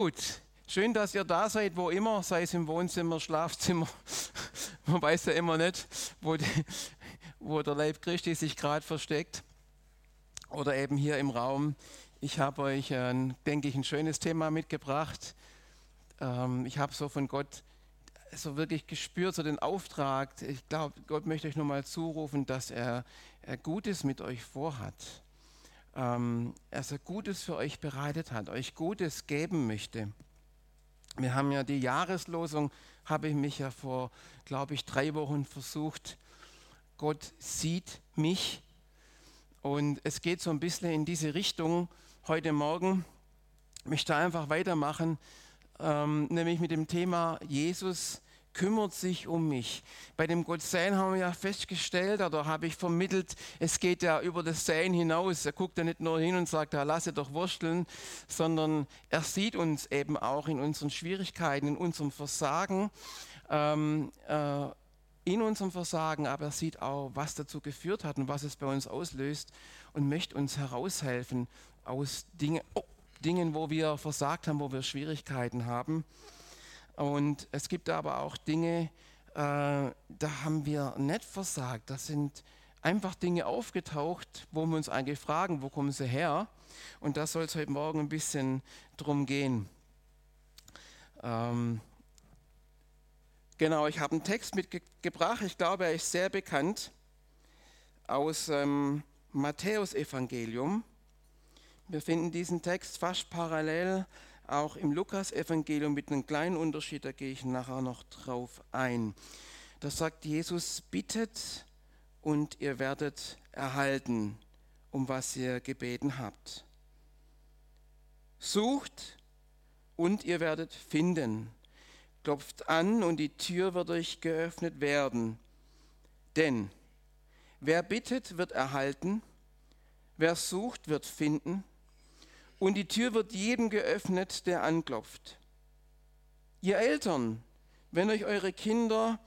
Gut, schön, dass ihr da seid, wo immer, sei es im Wohnzimmer, Schlafzimmer. Man weiß ja immer nicht, wo, die, wo der Leib Christi sich gerade versteckt. Oder eben hier im Raum. Ich habe euch, ein, denke ich, ein schönes Thema mitgebracht. Ähm, ich habe so von Gott so wirklich gespürt, so den Auftrag. Ich glaube, Gott möchte euch nur mal zurufen, dass er, er Gutes mit euch vorhat ähm, dass Gutes für euch bereitet hat, euch Gutes geben möchte. Wir haben ja die Jahreslosung, habe ich mich ja vor, glaube ich, drei Wochen versucht. Gott sieht mich. Und es geht so ein bisschen in diese Richtung heute Morgen. Ich möchte einfach weitermachen, ähm, nämlich mit dem Thema Jesus kümmert sich um mich. Bei dem Gottsein haben wir ja festgestellt, oder habe ich vermittelt, es geht ja über das Sein hinaus. Er guckt ja nicht nur hin und sagt, ja, lasse doch wursteln, sondern er sieht uns eben auch in unseren Schwierigkeiten, in unserem Versagen. Ähm, äh, in unserem Versagen, aber er sieht auch, was dazu geführt hat und was es bei uns auslöst und möchte uns heraushelfen aus Dinge, oh, Dingen, wo wir versagt haben, wo wir Schwierigkeiten haben. Und es gibt aber auch Dinge, äh, da haben wir nicht versagt. Das sind einfach Dinge aufgetaucht, wo wir uns eigentlich fragen, wo kommen sie her? Und da soll es heute Morgen ein bisschen drum gehen. Ähm, genau, ich habe einen Text mitgebracht, ich glaube, er ist sehr bekannt, aus ähm, Matthäus-Evangelium. Wir finden diesen Text fast parallel auch im Lukas-Evangelium mit einem kleinen Unterschied, da gehe ich nachher noch drauf ein. Da sagt Jesus, bittet und ihr werdet erhalten, um was ihr gebeten habt. Sucht und ihr werdet finden. Klopft an und die Tür wird euch geöffnet werden. Denn wer bittet, wird erhalten, wer sucht, wird finden und die Tür wird jedem geöffnet, der anklopft. Ihr Eltern, wenn euch eure Kinder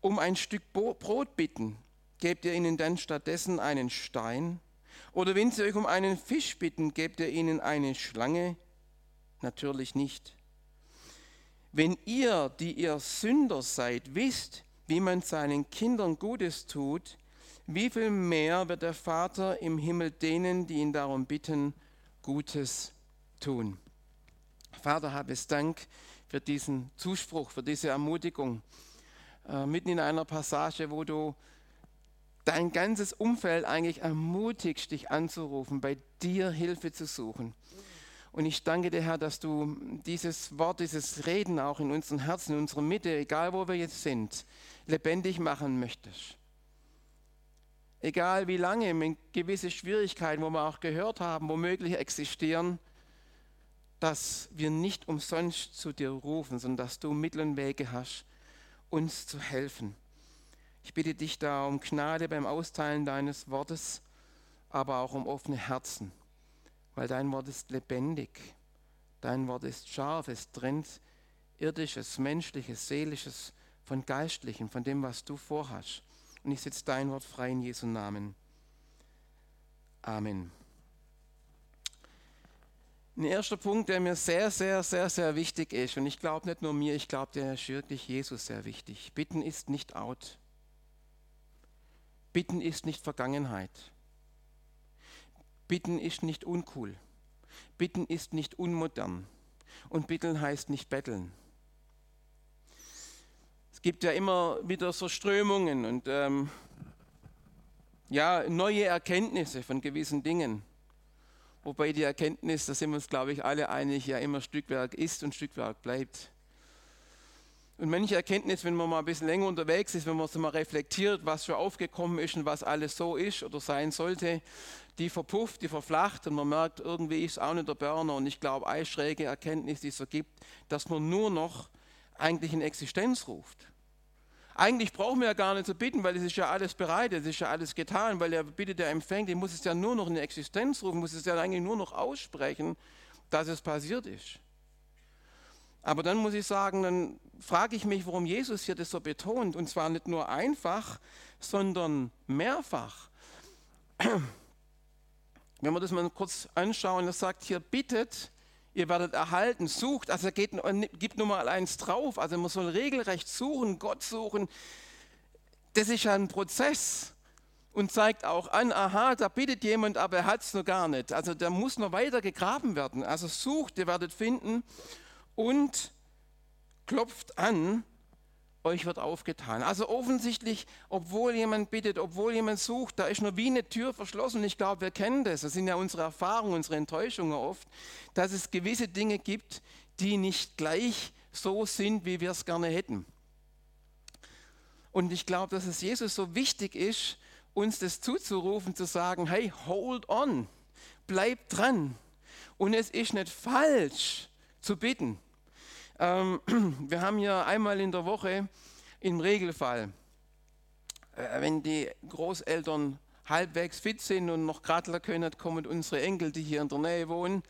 um ein Stück Brot bitten, gebt ihr ihnen dann stattdessen einen Stein? Oder wenn sie euch um einen Fisch bitten, gebt ihr ihnen eine Schlange? Natürlich nicht. Wenn ihr, die ihr Sünder seid, wisst, wie man seinen Kindern Gutes tut, wie viel mehr wird der Vater im Himmel denen, die ihn darum bitten, Gutes tun. Vater, habe es Dank für diesen Zuspruch, für diese Ermutigung. Äh, mitten in einer Passage, wo du dein ganzes Umfeld eigentlich ermutigst, dich anzurufen, bei dir Hilfe zu suchen. Und ich danke dir, Herr, dass du dieses Wort, dieses Reden auch in unseren Herzen, in unserer Mitte, egal wo wir jetzt sind, lebendig machen möchtest egal wie lange, gewisse Schwierigkeiten, wo wir auch gehört haben, womöglich existieren, dass wir nicht umsonst zu dir rufen, sondern dass du Mittel und Wege hast, uns zu helfen. Ich bitte dich da um Gnade beim Austeilen deines Wortes, aber auch um offene Herzen, weil dein Wort ist lebendig, dein Wort ist scharf, es trennt irdisches, menschliches, seelisches von geistlichem, von dem, was du vorhast. Und ich setze dein Wort frei in Jesu Namen. Amen. Ein erster Punkt, der mir sehr, sehr, sehr, sehr wichtig ist, und ich glaube nicht nur mir, ich glaube, der ist wirklich Jesus sehr wichtig. Bitten ist nicht out. Bitten ist nicht Vergangenheit. Bitten ist nicht uncool. Bitten ist nicht unmodern. Und bitten heißt nicht betteln. Es gibt ja immer wieder so Strömungen und ähm, ja, neue Erkenntnisse von gewissen Dingen. Wobei die Erkenntnis, da sind wir uns, glaube ich, alle einig, ja immer Stückwerk ist und Stückwerk bleibt. Und manche Erkenntnis, wenn man mal ein bisschen länger unterwegs ist, wenn man so mal reflektiert, was schon aufgekommen ist und was alles so ist oder sein sollte, die verpufft, die verflacht und man merkt, irgendwie ist es auch nicht der Burner. Und ich glaube, eine schräge Erkenntnis, die es so gibt, dass man nur noch eigentlich in Existenz ruft. Eigentlich brauchen wir ja gar nicht zu bitten, weil es ist ja alles bereit, es ist ja alles getan, weil er bittet, der empfängt, den muss es ja nur noch in Existenz rufen, muss es ja eigentlich nur noch aussprechen, dass es passiert ist. Aber dann muss ich sagen, dann frage ich mich, warum Jesus hier das so betont. Und zwar nicht nur einfach, sondern mehrfach. wenn wir das mal kurz anschauen, das sagt hier, bittet, ihr werdet erhalten, sucht, also geht, gibt nur mal eins drauf, also man soll regelrecht suchen, Gott suchen. Das ist ja ein Prozess und zeigt auch an, aha, da bittet jemand, aber er hat es noch gar nicht. Also da muss noch weiter gegraben werden. Also sucht, ihr werdet finden und klopft an, euch wird aufgetan. Also offensichtlich, obwohl jemand bittet, obwohl jemand sucht, da ist nur wie eine Tür verschlossen. Ich glaube, wir kennen das. Das sind ja unsere Erfahrungen, unsere Enttäuschungen oft, dass es gewisse Dinge gibt, die nicht gleich so sind, wie wir es gerne hätten. Und ich glaube, dass es Jesus so wichtig ist, uns das zuzurufen, zu sagen, hey, hold on, bleib dran. Und es ist nicht falsch zu bitten. Ähm, wir haben ja einmal in der Woche im Regelfall, äh, wenn die Großeltern halbwegs fit sind und noch gradler können, kommen unsere Enkel, die hier in der Nähe wohnen.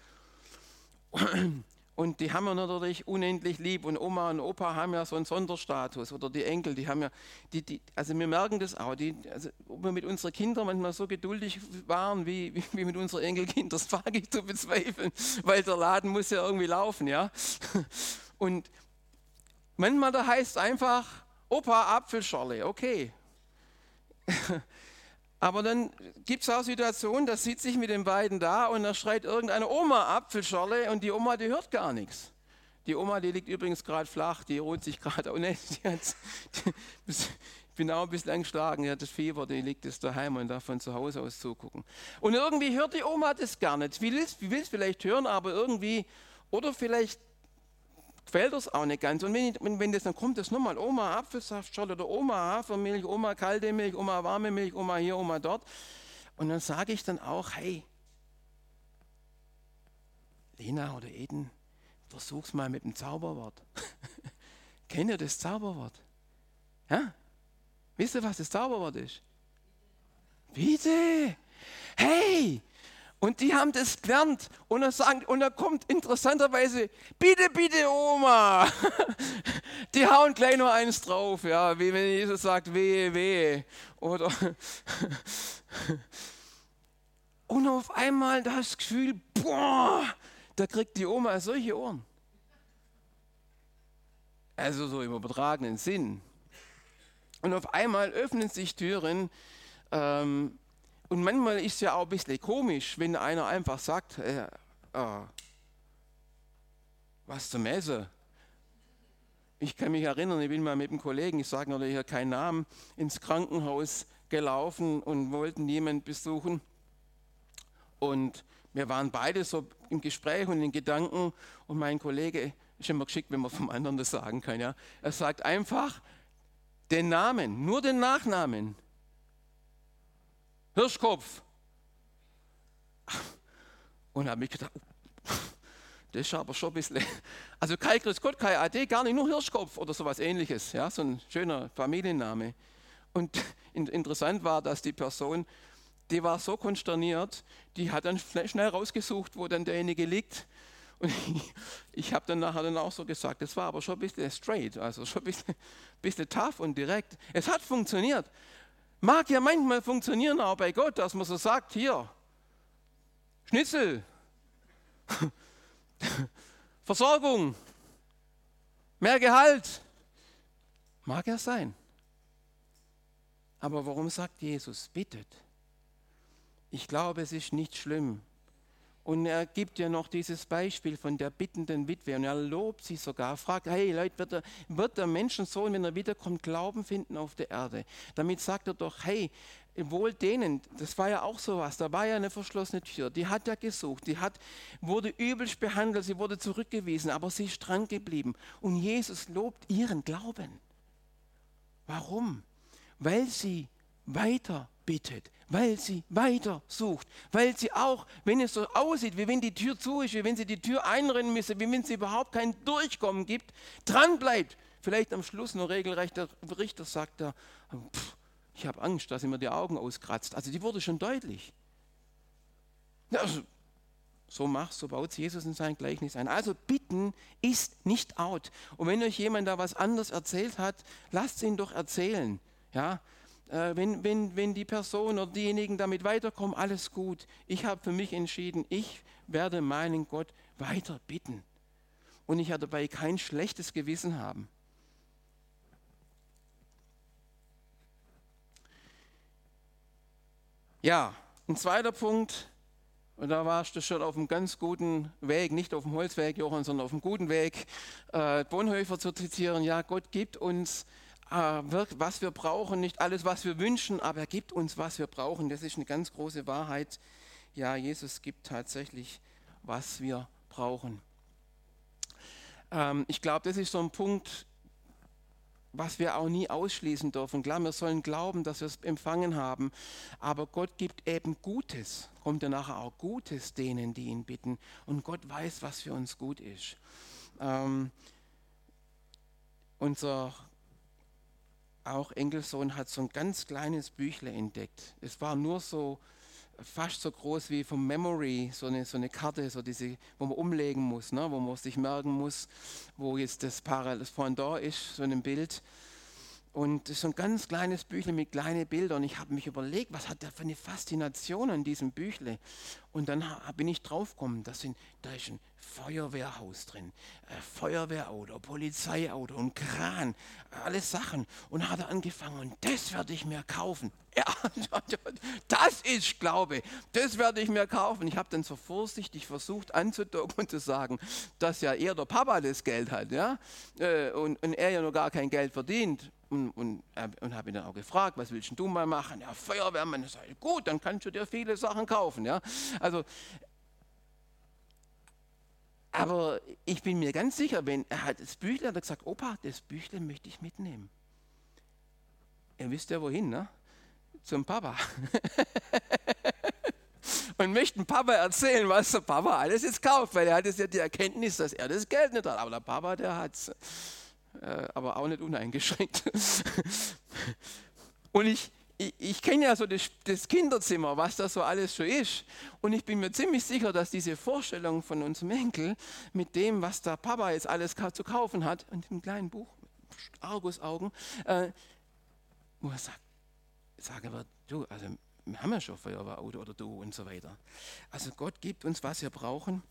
Und die haben wir natürlich unendlich lieb. Und Oma und Opa haben ja so einen Sonderstatus. Oder die Enkel, die haben ja, die, die, also wir merken das auch. Die, also ob wir mit unseren Kindern manchmal so geduldig waren wie, wie, wie mit unseren Enkelkindern, das wage ich zu bezweifeln. Weil der Laden muss ja irgendwie laufen, ja. Und manchmal da heißt es einfach, Opa Apfelschorle, okay. Aber dann gibt es auch Situationen, da sitzt sich mit den beiden da und da schreit irgendeine Oma Apfelschorle und die Oma, die hört gar nichts. Die Oma, die liegt übrigens gerade flach, die ruht sich gerade. Oh ne, ich bin auch ein bisschen angeschlagen, die hat das Fieber, die liegt jetzt daheim und darf von zu Hause aus zugucken. Und irgendwie hört die Oma das gar nicht. Wie will es vielleicht hören, aber irgendwie, oder vielleicht gefällt das auch nicht ganz. Und wenn, ich, wenn das dann kommt, das nochmal Oma Apfelsaftschorle oder Oma Hafermilch, Oma kalte Milch, Oma warme Milch, Oma hier, Oma dort. Und dann sage ich dann auch, hey, Lena oder Eden, versuch's mal mit dem Zauberwort. Kennt ihr das Zauberwort? Ja? Wisst ihr, was das Zauberwort ist? Bitte! Hey, und die haben das gelernt. Und dann, sagen, und dann kommt interessanterweise, bitte, bitte, Oma. Die hauen gleich nur eins drauf, ja, wie wenn Jesus sagt, wehe, wehe. Oder und auf einmal das Gefühl, boah, da kriegt die Oma solche Ohren. Also so im übertragenen Sinn. Und auf einmal öffnen sich Türen, ähm, und manchmal ist es ja auch ein bisschen komisch, wenn einer einfach sagt, äh, äh, was zum Essen. Ich kann mich erinnern, ich bin mal mit einem Kollegen, ich sage natürlich hier keinen Namen, ins Krankenhaus gelaufen und wollten jemanden besuchen. Und wir waren beide so im Gespräch und in Gedanken. Und mein Kollege, ist immer geschickt, wenn man vom anderen das sagen kann, ja. Er sagt einfach den Namen, nur den Nachnamen. Hirschkopf. Und habe mich gedacht, das ist aber schon ein bisschen, also Kai Chris Gott, Kai AD, gar nicht nur Hirschkopf oder sowas ähnliches, ja, so ein schöner Familienname. Und interessant war, dass die Person, die war so konsterniert, die hat dann schnell rausgesucht, wo dann derjenige liegt. Und ich, ich habe dann nachher dann auch so gesagt, das war aber schon ein bisschen straight, also schon ein bisschen, bisschen tough und direkt. Es hat funktioniert. Mag ja manchmal funktionieren auch bei Gott, dass man so sagt, hier, Schnitzel, Versorgung, mehr Gehalt. Mag ja sein. Aber warum sagt Jesus, bittet? Ich glaube, es ist nicht schlimm, und er gibt ja noch dieses Beispiel von der bittenden Witwe und er lobt sie sogar, fragt, hey Leute, wird der, wird der Menschensohn, wenn er wiederkommt, Glauben finden auf der Erde? Damit sagt er doch, hey, wohl denen, das war ja auch sowas, da war ja eine verschlossene Tür, die hat er gesucht, die hat, wurde übelst behandelt, sie wurde zurückgewiesen, aber sie ist dran geblieben. Und Jesus lobt ihren Glauben. Warum? Weil sie weiter bittet, weil sie weiter sucht, weil sie auch, wenn es so aussieht, wie wenn die Tür zu ist, wie wenn sie die Tür einrennen müsse, wie wenn es überhaupt kein Durchkommen gibt, dran bleibt. Vielleicht am Schluss nur regelrecht der Richter sagt er, pff, ich habe Angst, dass er mir die Augen auskratzt. Also die wurde schon deutlich. Also, so macht, so baut Jesus in sein Gleichnis ein. Also bitten ist nicht out. Und wenn euch jemand da was anderes erzählt hat, lasst ihn doch erzählen. Ja, wenn, wenn, wenn die Person oder diejenigen damit weiterkommen, alles gut. Ich habe für mich entschieden, ich werde meinen Gott weiter bitten. Und ich werde dabei kein schlechtes Gewissen haben. Ja, ein zweiter Punkt, und da warst du schon auf einem ganz guten Weg, nicht auf dem Holzweg, Johann, sondern auf einem guten Weg, äh, Bonhoeffer zu zitieren. Ja, Gott gibt uns, äh, was wir brauchen, nicht alles, was wir wünschen, aber er gibt uns, was wir brauchen. Das ist eine ganz große Wahrheit. Ja, Jesus gibt tatsächlich, was wir brauchen. Ähm, ich glaube, das ist so ein Punkt, was wir auch nie ausschließen dürfen. Klar, wir sollen glauben, dass wir es empfangen haben, aber Gott gibt eben Gutes, kommt ja nachher auch Gutes denen, die ihn bitten. Und Gott weiß, was für uns gut ist. Ähm, unser auch Enkelsohn hat so ein ganz kleines Büchle entdeckt. Es war nur so fast so groß wie vom Memory, so eine, so eine Karte, so diese, wo man umlegen muss, ne? wo man sich merken muss, wo jetzt das Pendant ist, so ein Bild. Und so ein ganz kleines Büchle mit kleinen Bildern. Ich habe mich überlegt, was hat der für eine Faszination an diesem Büchle? Und dann bin ich draufgekommen, da ist ein Feuerwehrhaus drin, äh, Feuerwehrauto, Polizeiauto und Kran, alles Sachen. Und hat er angefangen, und das werde ich mir kaufen. Ja, das ist Glaube, das werde ich mir kaufen. Ich habe dann so vorsichtig versucht anzudocken und zu sagen, dass ja eher der Papa das Geld hat ja? Äh, und, und er ja noch gar kein Geld verdient. Und, und, und habe ihn dann auch gefragt, was willst du mal machen? Ja, Feuerwehrmann. Ich sage, gut, dann kannst du dir viele Sachen kaufen. Ja? Also, aber ich bin mir ganz sicher, wenn er hat das Büchle, hat er gesagt, Opa, das Büchle möchte ich mitnehmen. Ihr wisst ja wohin, ne? Zum Papa. und möchten Papa erzählen, was der Papa alles jetzt kauft, weil er hat jetzt ja die Erkenntnis, dass er das Geld nicht hat. Aber der Papa, der hat es. Äh, aber auch nicht uneingeschränkt. und ich, ich, ich kenne ja so das, das, Kinderzimmer, was da so alles schon ist. Und ich bin mir ziemlich sicher, dass diese Vorstellung von unserem Enkel mit dem, was der Papa jetzt alles zu kaufen hat, und dem kleinen Buch, Argusaugen, äh, wo er sagt, sagen wird, du, also wir haben ja schon Feuerwehrauto oder du und so weiter. Also Gott gibt uns, was wir brauchen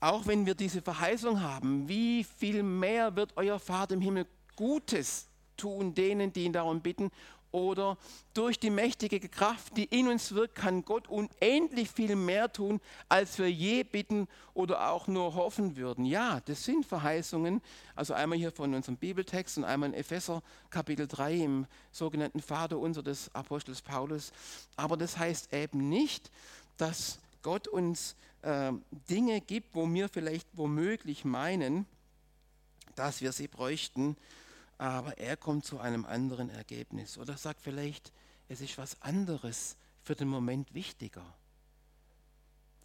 auch wenn wir diese Verheißung haben, wie viel mehr wird euer Vater im Himmel Gutes tun denen, die ihn darum bitten? Oder durch die mächtige Kraft, die in uns wirkt, kann Gott unendlich viel mehr tun, als wir je bitten oder auch nur hoffen würden. Ja, das sind Verheißungen. Also einmal hier von unserem Bibeltext und einmal in Epheser Kapitel 3 im sogenannten Vater unser des Apostels Paulus. Aber das heißt eben nicht, dass Gott uns äh, Dinge gibt, wo wir vielleicht womöglich meinen, dass wir sie bräuchten, aber er kommt zu einem anderen Ergebnis oder sagt vielleicht, es ist was anderes für den Moment wichtiger.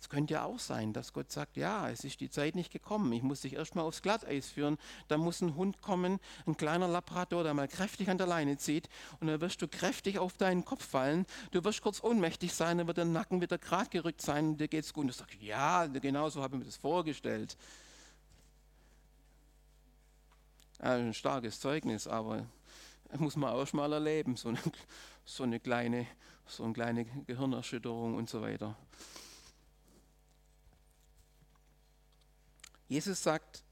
Es könnte ja auch sein, dass Gott sagt, ja, es ist die Zeit nicht gekommen. Ich muss dich erstmal aufs Glatteis führen. Da muss ein Hund kommen, ein kleiner Labrador, der mal kräftig an der Leine zieht. Und dann wirst du kräftig auf deinen Kopf fallen. Du wirst kurz ohnmächtig sein, dann wird der Nacken wieder gerade gerückt sein und dir geht's gut. Und du sagst, ja, genau so habe ich mir das vorgestellt. ein starkes Zeugnis, aber muss man auch mal erleben, so eine, so eine kleine, so eine kleine Gehirnerschütterung und so weiter. Jesus sagt,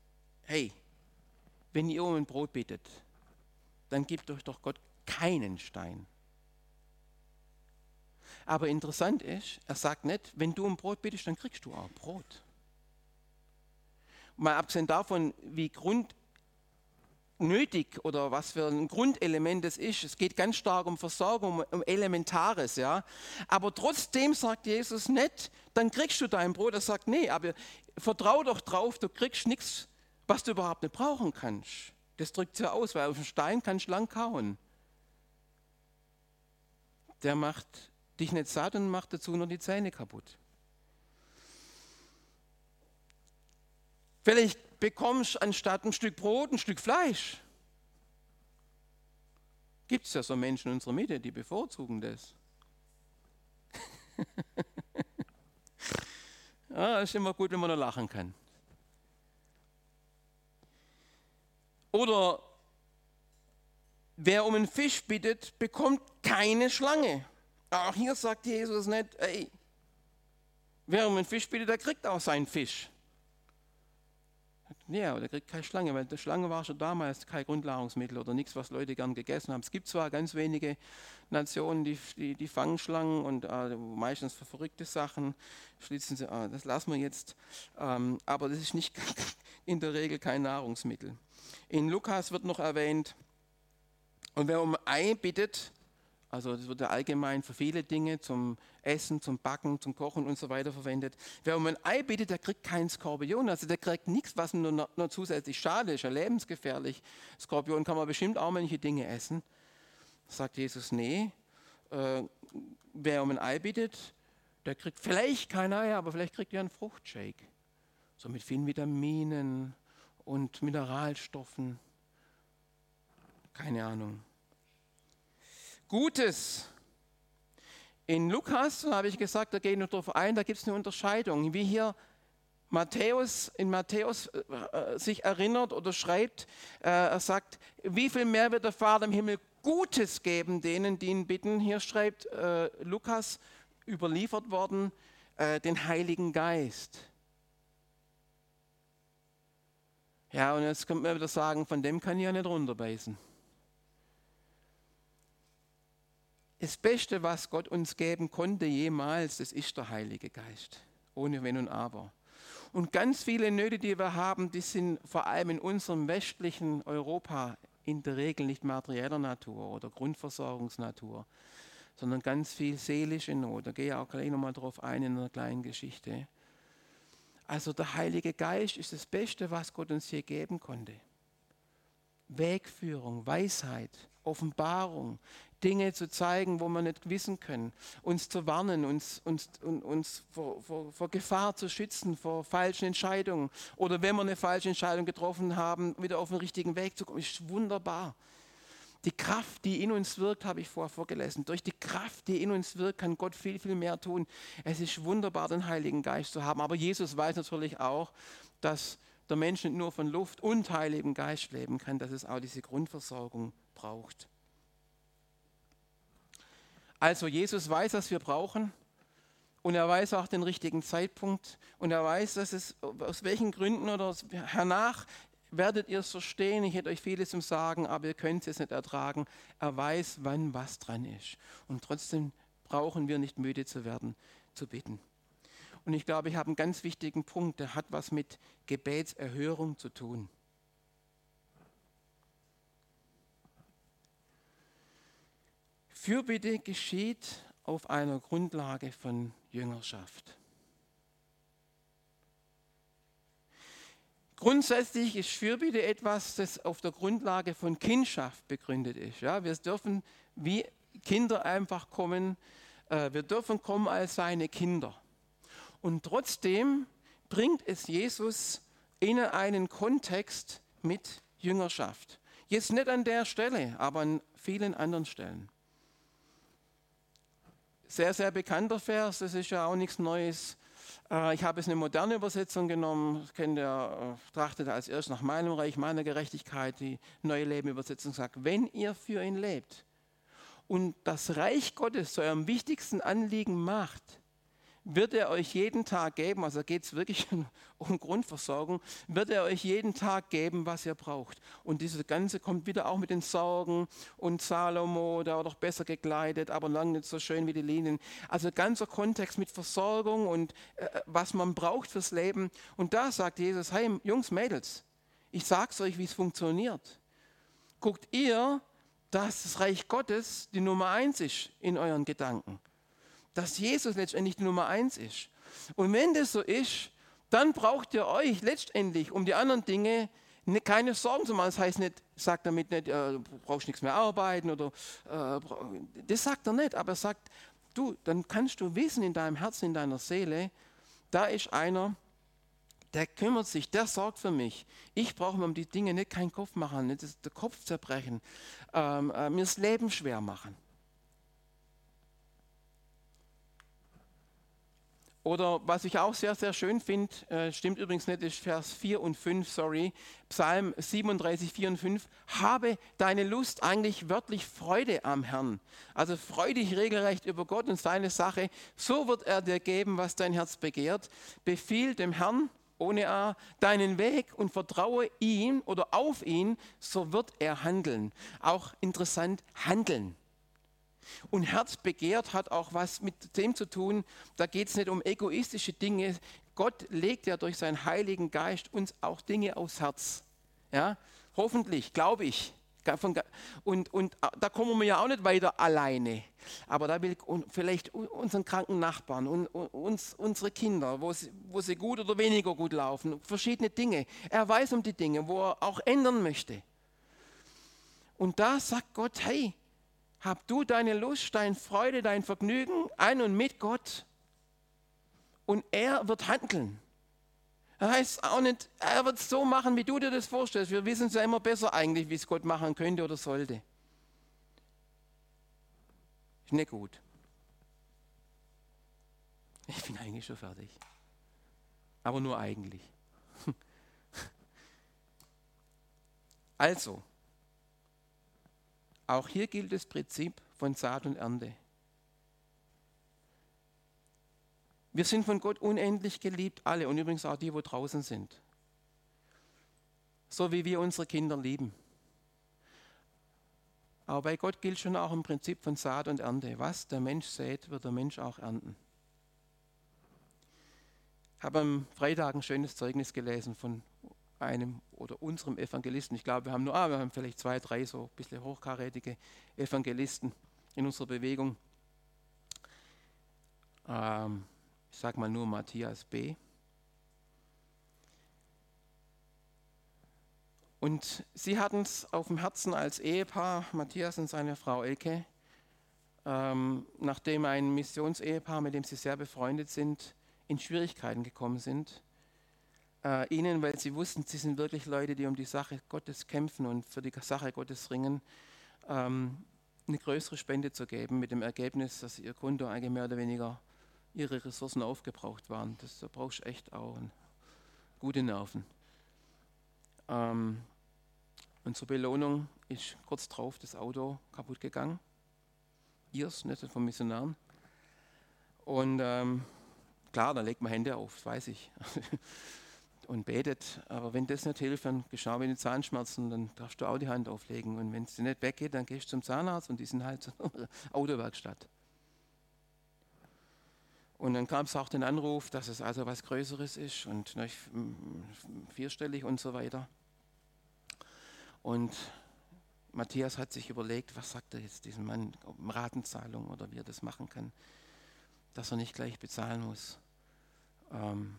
hey, wenn ihr um ein Brot bittet, dann gibt euch doch Gott keinen Stein. Aber interessant ist, er sagt nicht, wenn du um Brot bittest, dann kriegst du auch Brot. Mal abgesehen davon, wie grundnötig oder was für ein Grundelement es ist. Es geht ganz stark um Versorgung, um Elementares, ja. Aber trotzdem sagt Jesus nicht, dann kriegst du dein Brot. Er sagt, nee, aber vertrau doch drauf, du kriegst nichts, was du überhaupt nicht brauchen kannst. Das drückt ja aus, weil auf dem Stein kannst du lang kauen. Der macht dich nicht satt und macht dazu nur die Zähne kaputt. Vielleicht bekommst anstatt ein Stück Brot ein Stück Fleisch. Gibt es ja so Menschen in unserer Mitte, die bevorzugen das. Ja, ist immer gut, wenn man noch lachen kann. Oder wer um einen Fisch bittet, bekommt keine Schlange. Auch hier sagt Jesus nicht, ey, wer um einen Fisch bittet, der kriegt auch seinen Fisch. Ja, aber der kriegt keine Schlange, weil die Schlange war schon damals kein Grundnahrungsmittel oder nichts, was Leute gern gegessen haben. Es gibt zwar ganz wenige Nationen, die, die, die fangen Schlangen und äh, meistens für verrückte Sachen schließen sie, äh, das lassen wir jetzt, ähm, aber das ist nicht in der Regel kein Nahrungsmittel. In Lukas wird noch erwähnt, und wer um Ei bittet, also das wird ja allgemein für viele Dinge zum Essen, zum Backen, zum Kochen und so weiter verwendet. Wer um ein Ei bittet, der kriegt keinen Skorpion. Also der kriegt nichts, was nur, nur zusätzlich schade ist, lebensgefährlich. Skorpion kann man bestimmt auch manche Dinge essen. Sagt Jesus, nee. Äh, wer um ein Ei bittet, der kriegt vielleicht kein Ei, aber vielleicht kriegt er einen Fruchtshake. So mit vielen Vitaminen und Mineralstoffen. Keine Ahnung. Gutes. In Lukas, habe ich gesagt, da gehe ich noch darauf ein, da gibt es eine Unterscheidung. Wie hier Matthäus, in Matthäus äh, sich erinnert oder schreibt, äh, er sagt, wie viel mehr wird der Vater im Himmel Gutes geben denen, die ihn bitten. Hier schreibt äh, Lukas, überliefert worden, äh, den Heiligen Geist. Ja, und jetzt könnte man wieder sagen, von dem kann ich ja nicht runterbeißen. Das Beste, was Gott uns geben konnte jemals, das ist der Heilige Geist. Ohne Wenn und Aber. Und ganz viele Nöte, die wir haben, die sind vor allem in unserem westlichen Europa in der Regel nicht materieller Natur oder Grundversorgungsnatur, sondern ganz viel seelische Not. Da gehe ich auch gleich nochmal drauf ein in einer kleinen Geschichte. Also der Heilige Geist ist das Beste, was Gott uns hier geben konnte. Wegführung, Weisheit, Offenbarung, Dinge zu zeigen, wo wir nicht wissen können, uns zu warnen, uns, uns, uns vor, vor, vor, Gefahr zu schützen, vor falschen Entscheidungen oder wenn wir eine falsche Entscheidung getroffen haben, wieder auf den richtigen Weg zu kommen, ist wunderbar. Die Kraft, die in uns wirkt, habe ich vorher vorgelesen. Durch die Kraft, die in uns wirkt, kann Gott viel, viel mehr tun. Es ist wunderbar, den Heiligen Geist zu haben. Aber Jesus weiß natürlich auch, dass der Mensch nicht nur von Luft und Heiligem Geist leben kann, dass es auch diese Grundversorgung braucht. Also Jesus weiß, was wir brauchen und er weiß auch den richtigen Zeitpunkt und er weiß, dass es aus welchen Gründen oder hernach werdet ihr es verstehen. Ich hätte euch vieles zum Sagen, aber ihr könnt es nicht ertragen. Er weiß, wann was dran ist. Und trotzdem brauchen wir nicht müde zu werden, zu bitten. Und ich glaube, ich habe einen ganz wichtigen Punkt, der hat was mit Gebetserhörung zu tun. Fürbitte geschieht auf einer Grundlage von Jüngerschaft. Grundsätzlich ist Fürbitte etwas, das auf der Grundlage von Kindschaft begründet ist. Ja, wir dürfen wie Kinder einfach kommen, äh, wir dürfen kommen als seine Kinder. Und trotzdem bringt es Jesus in einen Kontext mit Jüngerschaft. Jetzt nicht an der Stelle, aber an vielen anderen Stellen sehr, sehr bekannter Vers, das ist ja auch nichts Neues. Äh, ich habe es eine moderne Übersetzung genommen, kennt ihr, äh, trachtet als erst nach meinem Reich, meiner Gerechtigkeit. Die neue Leben-Übersetzung sagt, wenn ihr für ihn lebt und das Reich Gottes zu eurem wichtigsten Anliegen macht, wird er euch jeden Tag geben, also geht es wirklich um Grundversorgung, wird er euch jeden Tag geben, was ihr braucht. Und dieses Ganze kommt wieder auch mit den Sorgen und Salomo, der war doch besser gekleidet, aber lange nicht so schön wie die Linien. Also ganzer Kontext mit Versorgung und äh, was man braucht fürs Leben. Und da sagt Jesus, hey Jungs, Mädels, ich sag's euch, wie es funktioniert. Guckt ihr, dass das Reich Gottes die Nummer eins ist in euren Gedanken dass Jesus letztendlich die Nummer eins ist. Und wenn das so ist, dann braucht ihr euch letztendlich um die anderen Dinge ne, keine Sorgen zu machen. Das heißt nicht, sagt damit nicht, äh, brauchst nichts mehr arbeiten oder äh, das sagt er nicht, aber er sagt, du, dann kannst du wissen in deinem Herzen, in deiner Seele, da ist einer, der kümmert sich, der sorgt für mich. Ich brauche mir um die Dinge nicht keinen Kopf machen, nicht den Kopf zerbrechen, ähm, äh, mir das Leben schwer machen. Oder was ich auch sehr, sehr schön finde, äh, stimmt übrigens nicht, ist Vers 4 und 5, sorry, Psalm 37, 4 und 5, habe deine Lust eigentlich wörtlich Freude am Herrn. Also freu dich regelrecht über Gott und seine Sache, so wird er dir geben, was dein Herz begehrt. Befiehl dem Herrn, ohne A, deinen Weg und vertraue ihm oder auf ihn, so wird er handeln. Auch interessant, handeln. Und Herz begehrt hat auch was mit dem zu tun, da geht es nicht um egoistische Dinge. Gott legt ja durch seinen Heiligen Geist uns auch Dinge aufs Herz. Ja? Hoffentlich, glaube ich. Und, und da kommen wir ja auch nicht weiter alleine. Aber da will vielleicht unseren kranken Nachbarn und uns, unsere Kinder, wo sie, wo sie gut oder weniger gut laufen, verschiedene Dinge. Er weiß um die Dinge, wo er auch ändern möchte. Und da sagt Gott, hey, hab du deine Lust, deine Freude, dein Vergnügen ein und mit Gott und er wird handeln. Das heißt auch nicht, er wird es so machen, wie du dir das vorstellst. Wir wissen es ja immer besser eigentlich, wie es Gott machen könnte oder sollte. Ist nicht gut. Ich bin eigentlich schon fertig. Aber nur eigentlich. Also, auch hier gilt das Prinzip von Saat und Ernte. Wir sind von Gott unendlich geliebt, alle und übrigens auch die, wo draußen sind. So wie wir unsere Kinder lieben. Aber bei Gott gilt schon auch im Prinzip von Saat und Ernte. Was der Mensch sät, wird der Mensch auch ernten. Ich habe am Freitag ein schönes Zeugnis gelesen von einem oder unserem Evangelisten. Ich glaube, wir haben nur, ah, wir haben vielleicht zwei, drei so ein bisschen hochkarätige Evangelisten in unserer Bewegung. Ähm, ich sage mal nur Matthias B. Und sie hatten es auf dem Herzen als Ehepaar, Matthias und seine Frau Elke, ähm, nachdem ein Missionsehepaar, mit dem sie sehr befreundet sind, in Schwierigkeiten gekommen sind äh, ihnen, weil sie wussten, sie sind wirklich Leute, die um die Sache Gottes kämpfen und für die Sache Gottes ringen, ähm, eine größere Spende zu geben, mit dem Ergebnis, dass ihr Konto eigentlich mehr oder weniger ihre Ressourcen aufgebraucht waren. Das, da brauchst du echt auch gute Nerven. Ähm, und zur Belohnung ist kurz drauf das Auto kaputt gegangen. Ihrs, nicht vom Missionaren. Und ähm, klar, da legt man Hände auf, das weiß ich. und betet. Aber wenn das nicht hilft, dann geschau wie die Zahnschmerzen, dann darfst du auch die Hand auflegen. Und wenn es dir nicht weggeht, dann gehst du zum Zahnarzt und die sind halt zur Autowerkstatt. Und dann kam es auch den Anruf, dass es also was Größeres ist und ne, vierstellig und so weiter. Und Matthias hat sich überlegt, was sagt er jetzt diesem Mann, um Ratenzahlung oder wie er das machen kann, dass er nicht gleich bezahlen muss. Ähm,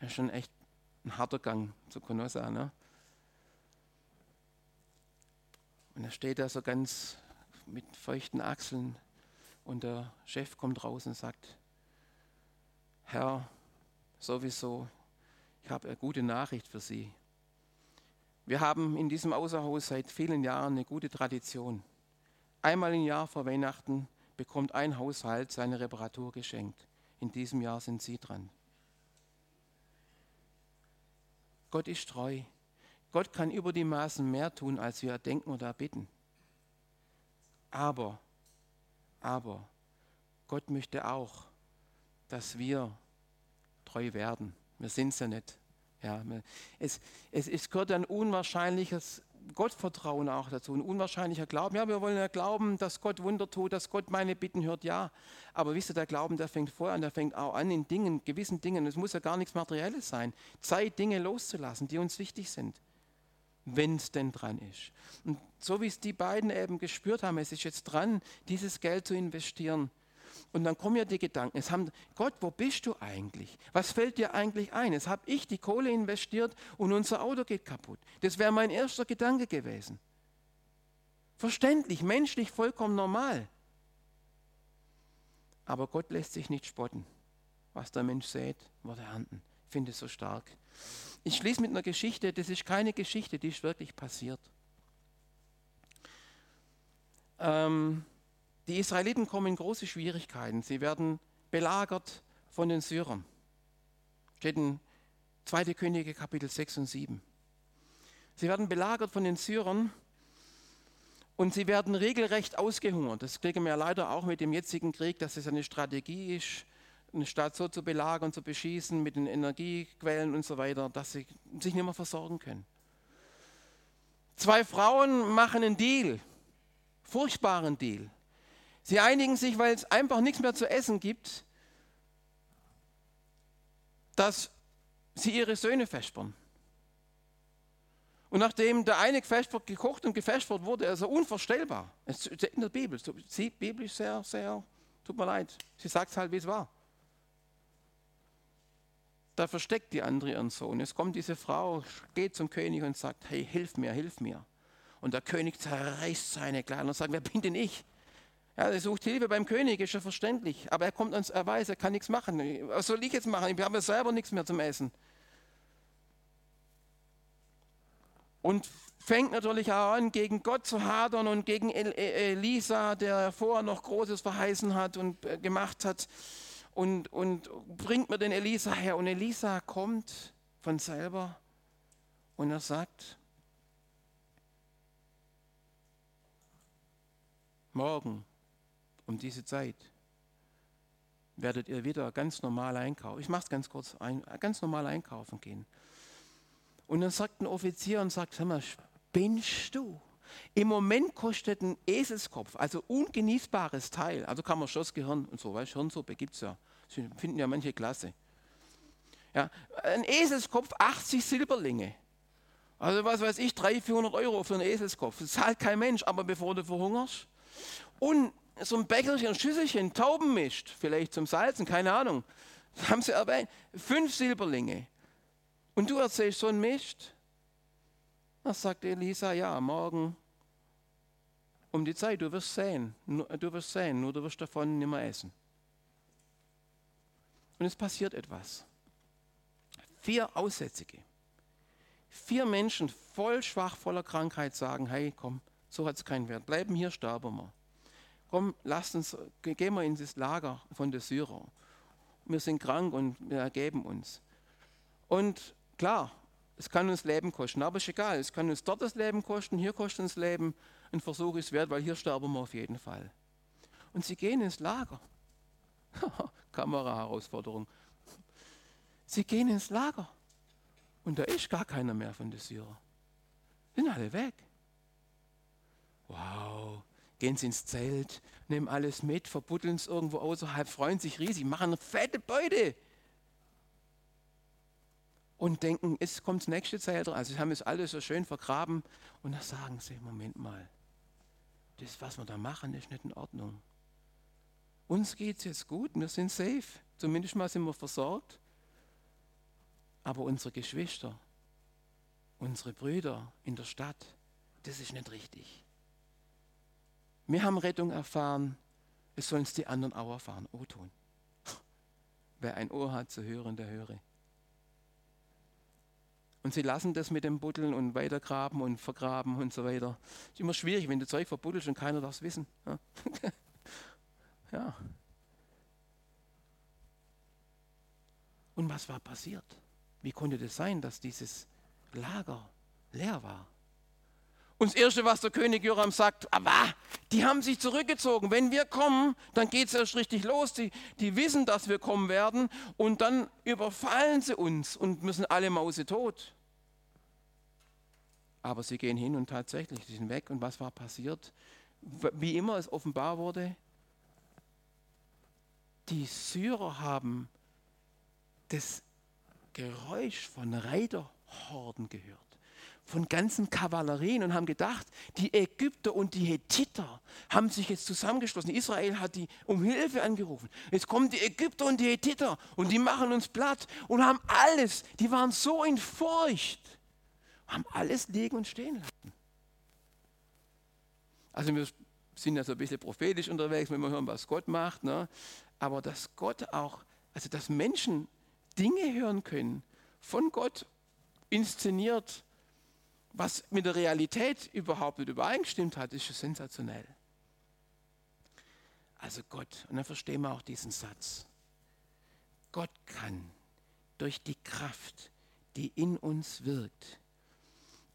das ist schon echt ein harter Gang zu Canossa. Ne? Und er steht da so ganz mit feuchten Achseln und der Chef kommt raus und sagt, Herr, sowieso, ich habe eine gute Nachricht für Sie. Wir haben in diesem Außerhaus seit vielen Jahren eine gute Tradition. Einmal im Jahr vor Weihnachten bekommt ein Haushalt seine Reparatur geschenkt. In diesem Jahr sind Sie dran. Gott ist treu. Gott kann über die Maßen mehr tun, als wir denken oder bitten. Aber, aber, Gott möchte auch, dass wir treu werden. Wir sind es ja nicht. Ja, es, es, es gehört ein unwahrscheinliches Gottvertrauen auch dazu, ein unwahrscheinlicher Glauben. Ja, wir wollen ja glauben, dass Gott Wunder tut, dass Gott meine Bitten hört, ja. Aber wisst ihr, der Glauben, der fängt vorher an, der fängt auch an in Dingen, gewissen Dingen. Es muss ja gar nichts Materielles sein. Zeit, Dinge loszulassen, die uns wichtig sind, wenn es denn dran ist. Und so wie es die beiden eben gespürt haben, es ist jetzt dran, dieses Geld zu investieren, und dann kommen ja die Gedanken, es haben, Gott, wo bist du eigentlich? Was fällt dir eigentlich ein? Jetzt habe ich die Kohle investiert und unser Auto geht kaputt. Das wäre mein erster Gedanke gewesen. Verständlich, menschlich, vollkommen normal. Aber Gott lässt sich nicht spotten. Was der Mensch sät, wird er ernten. Ich finde es so stark. Ich schließe mit einer Geschichte, das ist keine Geschichte, die ist wirklich passiert. Ähm, die Israeliten kommen in große Schwierigkeiten. Sie werden belagert von den Syrern. Steht in 2. Könige Kapitel 6 und 7. Sie werden belagert von den Syrern und sie werden regelrecht ausgehungert. Das kriegen wir leider auch mit dem jetzigen Krieg, dass es eine Strategie ist, eine Stadt so zu belagern, zu beschießen mit den Energiequellen und so weiter, dass sie sich nicht mehr versorgen können. Zwei Frauen machen einen Deal, furchtbaren Deal. Sie einigen sich, weil es einfach nichts mehr zu essen gibt, dass sie ihre Söhne festsperren. Und nachdem der eine gefespert, gekocht und gefespert wurde, also unvorstellbar. Es in der Bibel. Sie, biblisch sehr, sehr, tut mir leid. Sie sagt es halt, wie es war. Da versteckt die andere ihren Sohn. Jetzt kommt diese Frau, geht zum König und sagt, hey, hilf mir, hilf mir. Und der König zerreißt seine Kleider und sagt, wer bin denn ich? Ja, er sucht Hilfe beim König, ist ja verständlich. Aber er kommt ans, er weiß, er kann nichts machen. Was soll ich jetzt machen? Ich habe selber nichts mehr zum Essen. Und fängt natürlich auch an, gegen Gott zu hadern und gegen Elisa, der vorher noch Großes verheißen hat und äh, gemacht hat. Und, und bringt mir den Elisa her. Und Elisa kommt von selber und er sagt, morgen um diese Zeit werdet ihr wieder ganz normal einkaufen. Ich mache es ganz kurz, ein, ganz normal einkaufen gehen. Und dann sagt ein Offizier und sagt, hör mal, spinnst du? Im Moment kostet ein Eselskopf, also ungenießbares Teil, also kann man schon das Gehirn und so, weißt Hirnsuppe gibt es ja, das finden ja manche klasse. Ja, ein Eselskopf 80 Silberlinge. Also was weiß ich, 300, 400 Euro für einen Eselskopf. Das zahlt kein Mensch, aber bevor du verhungerst. Und so ein Bäckerchen, ein Schüsselchen, Tauben mischt, vielleicht zum Salzen, keine Ahnung. Das haben sie erwähnt. Fünf Silberlinge. Und du erzählst so ein Mist? Da sagt Elisa, ja, morgen um die Zeit, du wirst sehen, du wirst sehen, nur du wirst davon nicht mehr essen. Und es passiert etwas. Vier Aussätzige, vier Menschen voll schwach, voller Krankheit sagen, hey, komm, so hat es keinen Wert, bleiben hier, sterben wir. Komm, lasst uns, gehen wir in das Lager von der Syrer. Wir sind krank und wir ergeben uns. Und Klar, es kann uns Leben kosten, aber ist egal. Es kann uns dort das Leben kosten, hier kostet uns Leben. Ein Versuch ist wert, weil hier sterben wir auf jeden Fall. Und sie gehen ins Lager. Kamera-Herausforderung. Sie gehen ins Lager. Und da ist gar keiner mehr von den Syrern. Sind alle weg. Wow. Gehen sie ins Zelt, nehmen alles mit, verbuddeln es irgendwo außerhalb, freuen sich riesig, machen eine fette Beute und denken, es kommt das nächste Zeitalter. Also sie haben es alles so schön vergraben und dann sagen sie, Moment mal, das, was wir da machen, ist nicht in Ordnung. Uns geht es jetzt gut, wir sind safe, zumindest mal sind wir versorgt. Aber unsere Geschwister, unsere Brüder in der Stadt, das ist nicht richtig. Wir haben Rettung erfahren, es sollen es die anderen auch erfahren. O tun. Wer ein Ohr hat zu hören, der höre. Und sie lassen das mit dem Buddeln und weitergraben und vergraben und so weiter. Ist immer schwierig, wenn du Zeug verbuddelst und keiner darf es wissen. Ja. ja. Und was war passiert? Wie konnte das sein, dass dieses Lager leer war? Und das Erste, was der König Joram sagt, aber die haben sich zurückgezogen. Wenn wir kommen, dann geht es erst richtig los. Die, die wissen, dass wir kommen werden und dann überfallen sie uns und müssen alle Mause tot. Aber sie gehen hin und tatsächlich, sie sind weg. Und was war passiert? Wie immer es offenbar wurde, die Syrer haben das Geräusch von Reiterhorden gehört von ganzen Kavallerien und haben gedacht, die Ägypter und die Hethiter haben sich jetzt zusammengeschlossen. Israel hat die um Hilfe angerufen. Jetzt kommen die Ägypter und die Hethiter und die machen uns platt und haben alles, die waren so in Furcht, haben alles liegen und stehen lassen. Also wir sind ja so ein bisschen prophetisch unterwegs, wenn wir hören, was Gott macht. Ne? Aber dass Gott auch, also dass Menschen Dinge hören können, von Gott inszeniert, was mit der Realität überhaupt nicht übereingestimmt hat, ist schon sensationell. Also Gott, und dann verstehen wir auch diesen Satz. Gott kann durch die Kraft, die in uns wirkt,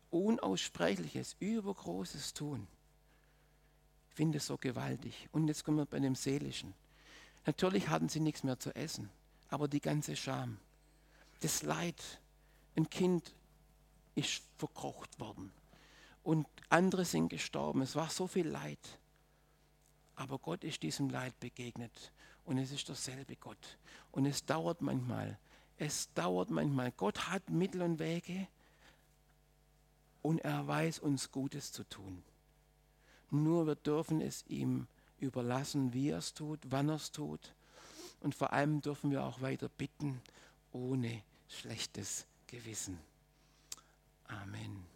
unaussprechliches, übergroßes tun. Ich finde es so gewaltig. Und jetzt kommen wir bei dem Seelischen. Natürlich hatten sie nichts mehr zu essen, aber die ganze Scham, das Leid, ein Kind ist verkocht worden und andere sind gestorben. Es war so viel Leid. Aber Gott ist diesem Leid begegnet und es ist derselbe Gott. Und es dauert manchmal. Es dauert manchmal. Gott hat Mittel und Wege und er weiß uns Gutes zu tun. Nur wir dürfen es ihm überlassen, wie er es tut, wann er es tut. Und vor allem dürfen wir auch weiter bitten, ohne schlechtes Gewissen. Amen.